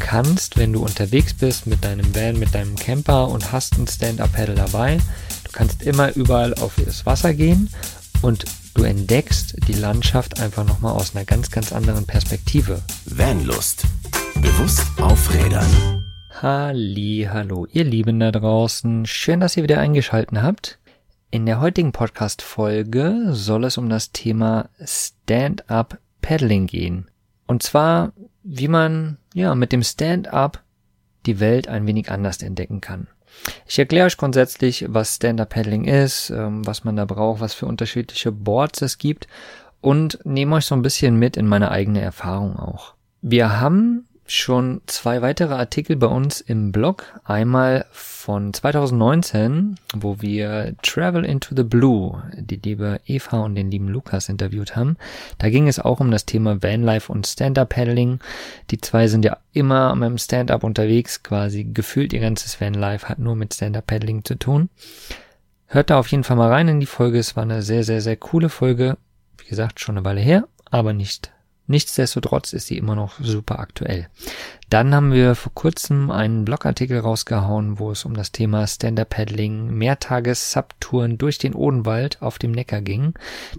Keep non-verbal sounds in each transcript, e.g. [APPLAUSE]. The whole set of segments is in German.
kannst, wenn du unterwegs bist mit deinem Van, mit deinem Camper und hast ein Stand-Up-Pedal dabei, du kannst immer überall auf das Wasser gehen und du entdeckst die Landschaft einfach nochmal aus einer ganz, ganz anderen Perspektive. Vanlust. Bewusst aufrädern. Halli, hallo, ihr Lieben da draußen. Schön, dass ihr wieder eingeschalten habt. In der heutigen Podcast-Folge soll es um das Thema Stand-Up Paddling gehen. Und zwar, wie man, ja, mit dem Stand-Up die Welt ein wenig anders entdecken kann. Ich erkläre euch grundsätzlich, was Stand-Up-Paddling ist, ähm, was man da braucht, was für unterschiedliche Boards es gibt und nehme euch so ein bisschen mit in meine eigene Erfahrung auch. Wir haben schon zwei weitere Artikel bei uns im Blog. Einmal von 2019, wo wir Travel into the Blue, die liebe Eva und den lieben Lukas interviewt haben. Da ging es auch um das Thema Vanlife und Stand-Up-Paddling. Die zwei sind ja immer mit dem Stand-Up unterwegs, quasi gefühlt ihr ganzes Vanlife hat nur mit Stand-Up-Paddling zu tun. Hört da auf jeden Fall mal rein in die Folge. Es war eine sehr, sehr, sehr coole Folge. Wie gesagt, schon eine Weile her, aber nicht Nichtsdestotrotz ist sie immer noch super aktuell. Dann haben wir vor kurzem einen Blogartikel rausgehauen, wo es um das Thema Stand-Up-Paddling, Mehrtages-Subtouren durch den Odenwald auf dem Neckar ging.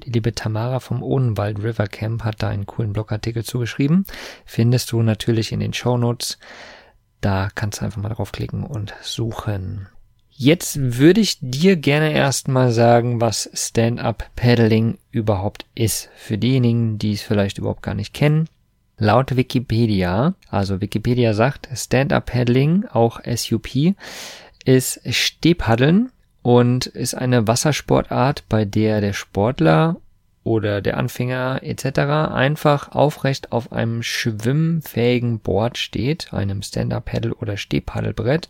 Die liebe Tamara vom Odenwald River Camp hat da einen coolen Blogartikel zugeschrieben. Findest du natürlich in den Show Notes. Da kannst du einfach mal draufklicken und suchen. Jetzt würde ich dir gerne erstmal sagen, was Stand-up-Paddling überhaupt ist. Für diejenigen, die es vielleicht überhaupt gar nicht kennen. Laut Wikipedia, also Wikipedia sagt, Stand-up-Paddling, auch SUP, ist Stehpaddeln und ist eine Wassersportart, bei der der Sportler oder der Anfänger etc. einfach aufrecht auf einem schwimmfähigen Board steht, einem Stand-Up-Paddle oder Stehpaddelbrett.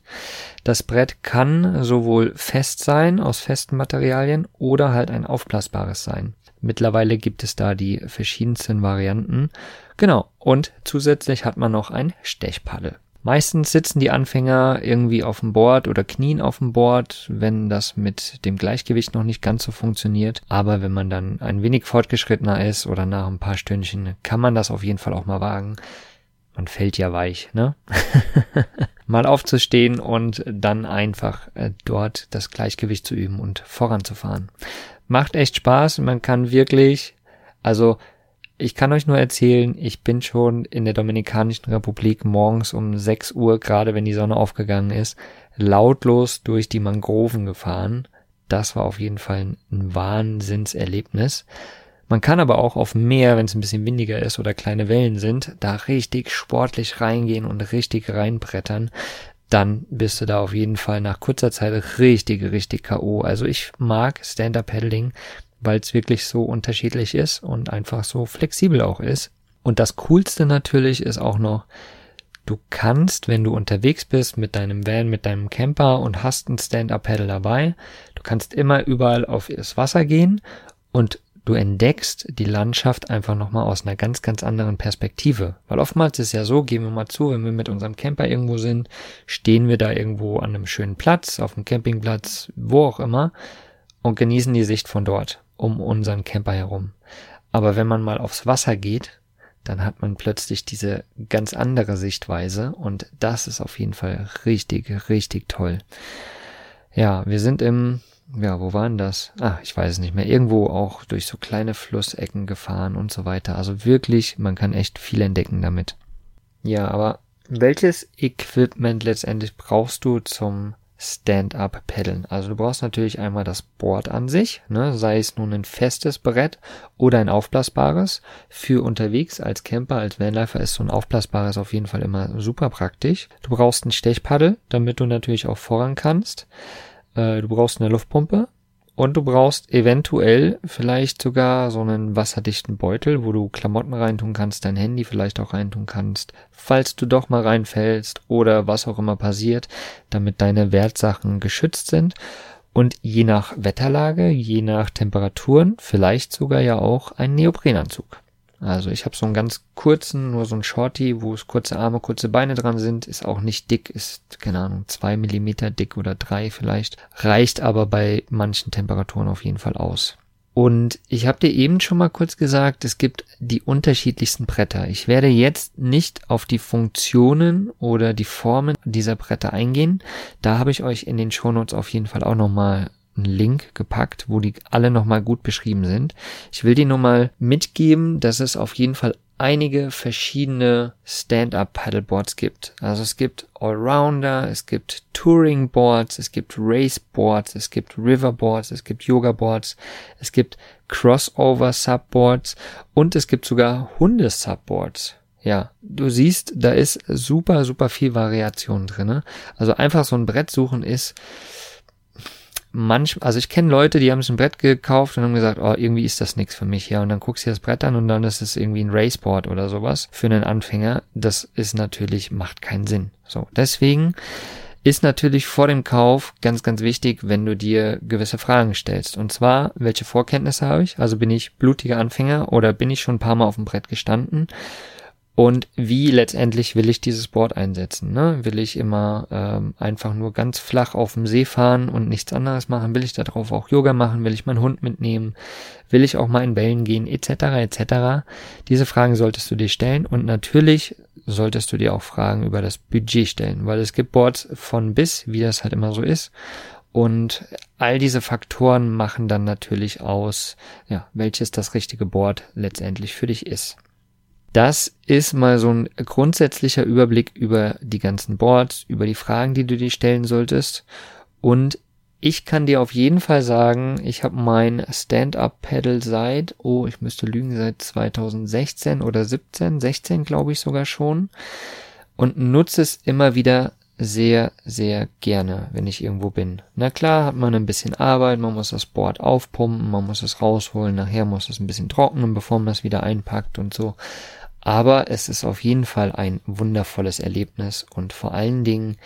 Das Brett kann sowohl fest sein, aus festen Materialien, oder halt ein aufblasbares sein. Mittlerweile gibt es da die verschiedensten Varianten. Genau, und zusätzlich hat man noch ein Stechpaddel. Meistens sitzen die Anfänger irgendwie auf dem Board oder knien auf dem Board, wenn das mit dem Gleichgewicht noch nicht ganz so funktioniert. Aber wenn man dann ein wenig fortgeschrittener ist oder nach ein paar Stündchen, kann man das auf jeden Fall auch mal wagen. Man fällt ja weich, ne? [LAUGHS] mal aufzustehen und dann einfach äh, dort das Gleichgewicht zu üben und voranzufahren. Macht echt Spaß. Man kann wirklich, also ich kann euch nur erzählen, ich bin schon in der Dominikanischen Republik morgens um 6 Uhr, gerade wenn die Sonne aufgegangen ist, lautlos durch die Mangroven gefahren. Das war auf jeden Fall ein Wahnsinnserlebnis. Man kann aber auch auf Meer, wenn es ein bisschen windiger ist oder kleine Wellen sind, da richtig sportlich reingehen und richtig reinbrettern. Dann bist du da auf jeden Fall nach kurzer Zeit richtig, richtig K.O. Also ich mag Stand-Up-Paddling weil es wirklich so unterschiedlich ist und einfach so flexibel auch ist. Und das Coolste natürlich ist auch noch, du kannst, wenn du unterwegs bist mit deinem Van, mit deinem Camper und hast ein Stand-Up-Pedal dabei, du kannst immer überall auf das Wasser gehen und du entdeckst die Landschaft einfach nochmal aus einer ganz, ganz anderen Perspektive. Weil oftmals ist ja so, gehen wir mal zu, wenn wir mit unserem Camper irgendwo sind, stehen wir da irgendwo an einem schönen Platz, auf einem Campingplatz, wo auch immer, und genießen die Sicht von dort um unseren Camper herum. Aber wenn man mal aufs Wasser geht, dann hat man plötzlich diese ganz andere Sichtweise und das ist auf jeden Fall richtig, richtig toll. Ja, wir sind im, ja, wo waren das? Ah, ich weiß es nicht mehr. Irgendwo auch durch so kleine Flussecken gefahren und so weiter. Also wirklich, man kann echt viel entdecken damit. Ja, aber welches Equipment letztendlich brauchst du zum Stand-up paddeln. Also du brauchst natürlich einmal das Board an sich, ne, sei es nun ein festes Brett oder ein aufblasbares. Für unterwegs als Camper, als Vanlifer ist so ein aufblasbares auf jeden Fall immer super praktisch. Du brauchst ein Stechpaddel, damit du natürlich auch voran kannst. Äh, du brauchst eine Luftpumpe, und du brauchst eventuell vielleicht sogar so einen wasserdichten Beutel, wo du Klamotten reintun kannst, dein Handy vielleicht auch reintun kannst, falls du doch mal reinfällst oder was auch immer passiert, damit deine Wertsachen geschützt sind. Und je nach Wetterlage, je nach Temperaturen, vielleicht sogar ja auch ein Neoprenanzug. Also ich habe so einen ganz kurzen, nur so einen Shorty, wo es kurze Arme, kurze Beine dran sind, ist auch nicht dick, ist, keine Ahnung, zwei Millimeter dick oder drei vielleicht, reicht aber bei manchen Temperaturen auf jeden Fall aus. Und ich habe dir eben schon mal kurz gesagt, es gibt die unterschiedlichsten Bretter. Ich werde jetzt nicht auf die Funktionen oder die Formen dieser Bretter eingehen. Da habe ich euch in den Shownotes auf jeden Fall auch nochmal einen Link gepackt, wo die alle nochmal gut beschrieben sind. Ich will dir nur mal mitgeben, dass es auf jeden Fall einige verschiedene Stand-up Paddleboards gibt. Also es gibt Allrounder, es gibt Touring Boards, es gibt Race Boards, es gibt Riverboards, es gibt Yoga Boards, es gibt Crossover Subboards und es gibt sogar Hunde Subboards. Ja, du siehst, da ist super, super viel Variation drinne. Also einfach so ein Brett suchen ist manchmal, also ich kenne Leute, die haben sich ein Brett gekauft und haben gesagt, oh, irgendwie ist das nichts für mich, ja. Und dann guckst du dir das Brett an und dann ist es irgendwie ein Raceboard oder sowas für einen Anfänger. Das ist natürlich, macht keinen Sinn. So, deswegen ist natürlich vor dem Kauf ganz, ganz wichtig, wenn du dir gewisse Fragen stellst. Und zwar, welche Vorkenntnisse habe ich? Also bin ich blutiger Anfänger oder bin ich schon ein paar Mal auf dem Brett gestanden? Und wie letztendlich will ich dieses Board einsetzen. Ne? Will ich immer ähm, einfach nur ganz flach auf dem See fahren und nichts anderes machen? Will ich darauf auch Yoga machen? Will ich meinen Hund mitnehmen? Will ich auch mal in Wellen gehen? Etc. etc. Diese Fragen solltest du dir stellen und natürlich solltest du dir auch Fragen über das Budget stellen, weil es gibt Boards von bis, wie das halt immer so ist. Und all diese Faktoren machen dann natürlich aus, ja, welches das richtige Board letztendlich für dich ist. Das ist mal so ein grundsätzlicher Überblick über die ganzen Boards, über die Fragen, die du dir stellen solltest. Und ich kann dir auf jeden Fall sagen, ich habe mein Stand-Up-Pedal seit, oh, ich müsste lügen, seit 2016 oder 17, 16 glaube ich sogar schon. Und nutze es immer wieder sehr, sehr gerne, wenn ich irgendwo bin. Na klar, hat man ein bisschen Arbeit, man muss das Board aufpumpen, man muss es rausholen, nachher muss es ein bisschen trocknen, bevor man es wieder einpackt und so. Aber es ist auf jeden Fall ein wundervolles Erlebnis und vor allen Dingen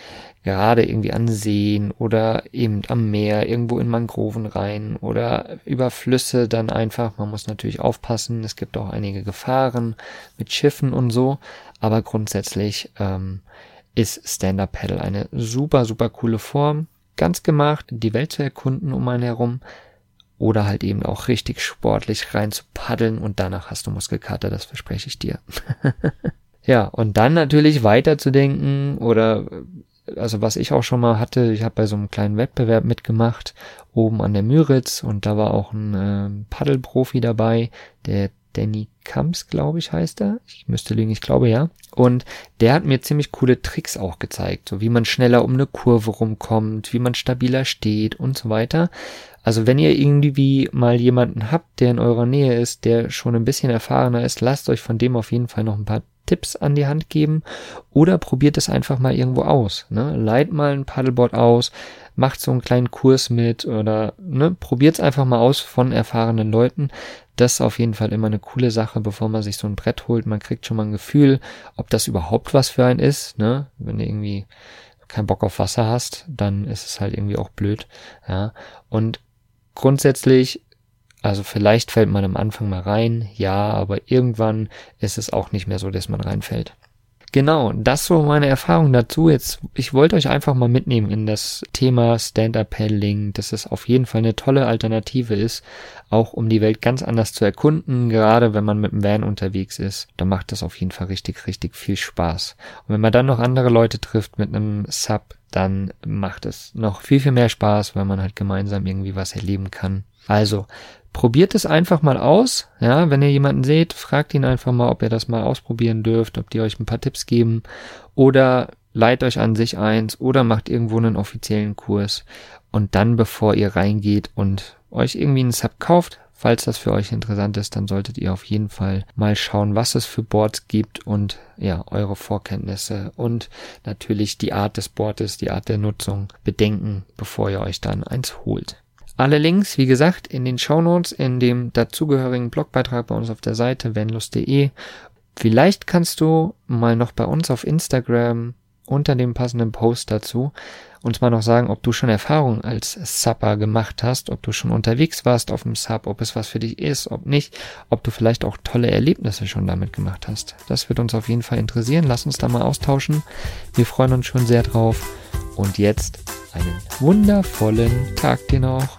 gerade irgendwie an Seen oder eben am Meer, irgendwo in Mangroven rein oder über Flüsse dann einfach. Man muss natürlich aufpassen. Es gibt auch einige Gefahren mit Schiffen und so. Aber grundsätzlich ähm, ist Stand-Up Paddle eine super, super coole Form. Ganz gemacht, die Welt zu erkunden um einen herum oder halt eben auch richtig sportlich rein zu paddeln und danach hast du Muskelkater, das verspreche ich dir. [LAUGHS] ja, und dann natürlich weiterzudenken oder also was ich auch schon mal hatte, ich habe bei so einem kleinen Wettbewerb mitgemacht, oben an der Müritz und da war auch ein äh, Paddelprofi dabei, der Danny Kamps, glaube ich, heißt er. Ich müsste lügen, ich glaube ja. Und der hat mir ziemlich coole Tricks auch gezeigt, so wie man schneller um eine Kurve rumkommt, wie man stabiler steht und so weiter. Also wenn ihr irgendwie mal jemanden habt, der in eurer Nähe ist, der schon ein bisschen erfahrener ist, lasst euch von dem auf jeden Fall noch ein paar Tipps an die Hand geben oder probiert es einfach mal irgendwo aus. Ne? Leiht mal ein Paddleboard aus, macht so einen kleinen Kurs mit oder ne, probiert es einfach mal aus von erfahrenen Leuten. Das ist auf jeden Fall immer eine coole Sache, bevor man sich so ein Brett holt. Man kriegt schon mal ein Gefühl, ob das überhaupt was für einen ist. Ne? Wenn du irgendwie keinen Bock auf Wasser hast, dann ist es halt irgendwie auch blöd. Ja. Und grundsätzlich, also vielleicht fällt man am Anfang mal rein, ja, aber irgendwann ist es auch nicht mehr so, dass man reinfällt. Genau, das so meine Erfahrung dazu. Jetzt, ich wollte euch einfach mal mitnehmen in das Thema Stand-Up-Paddling, dass es auf jeden Fall eine tolle Alternative ist, auch um die Welt ganz anders zu erkunden, gerade wenn man mit dem Van unterwegs ist. Da macht das auf jeden Fall richtig, richtig viel Spaß. Und wenn man dann noch andere Leute trifft mit einem Sub, dann macht es noch viel, viel mehr Spaß, weil man halt gemeinsam irgendwie was erleben kann. Also, probiert es einfach mal aus. Ja, wenn ihr jemanden seht, fragt ihn einfach mal, ob ihr das mal ausprobieren dürft, ob die euch ein paar Tipps geben oder leiht euch an sich eins oder macht irgendwo einen offiziellen Kurs und dann, bevor ihr reingeht und euch irgendwie einen Sub kauft, falls das für euch interessant ist, dann solltet ihr auf jeden Fall mal schauen, was es für Boards gibt und ja, eure Vorkenntnisse und natürlich die Art des Boards, die Art der Nutzung bedenken, bevor ihr euch dann eins holt. Alle Links, wie gesagt, in den Show Notes, in dem dazugehörigen Blogbeitrag bei uns auf der Seite vanlust.de. Vielleicht kannst du mal noch bei uns auf Instagram unter dem passenden Post dazu uns mal noch sagen, ob du schon Erfahrung als Supper gemacht hast, ob du schon unterwegs warst auf dem Sub, ob es was für dich ist, ob nicht, ob du vielleicht auch tolle Erlebnisse schon damit gemacht hast. Das wird uns auf jeden Fall interessieren. Lass uns da mal austauschen. Wir freuen uns schon sehr drauf. Und jetzt einen wundervollen Tag dir noch.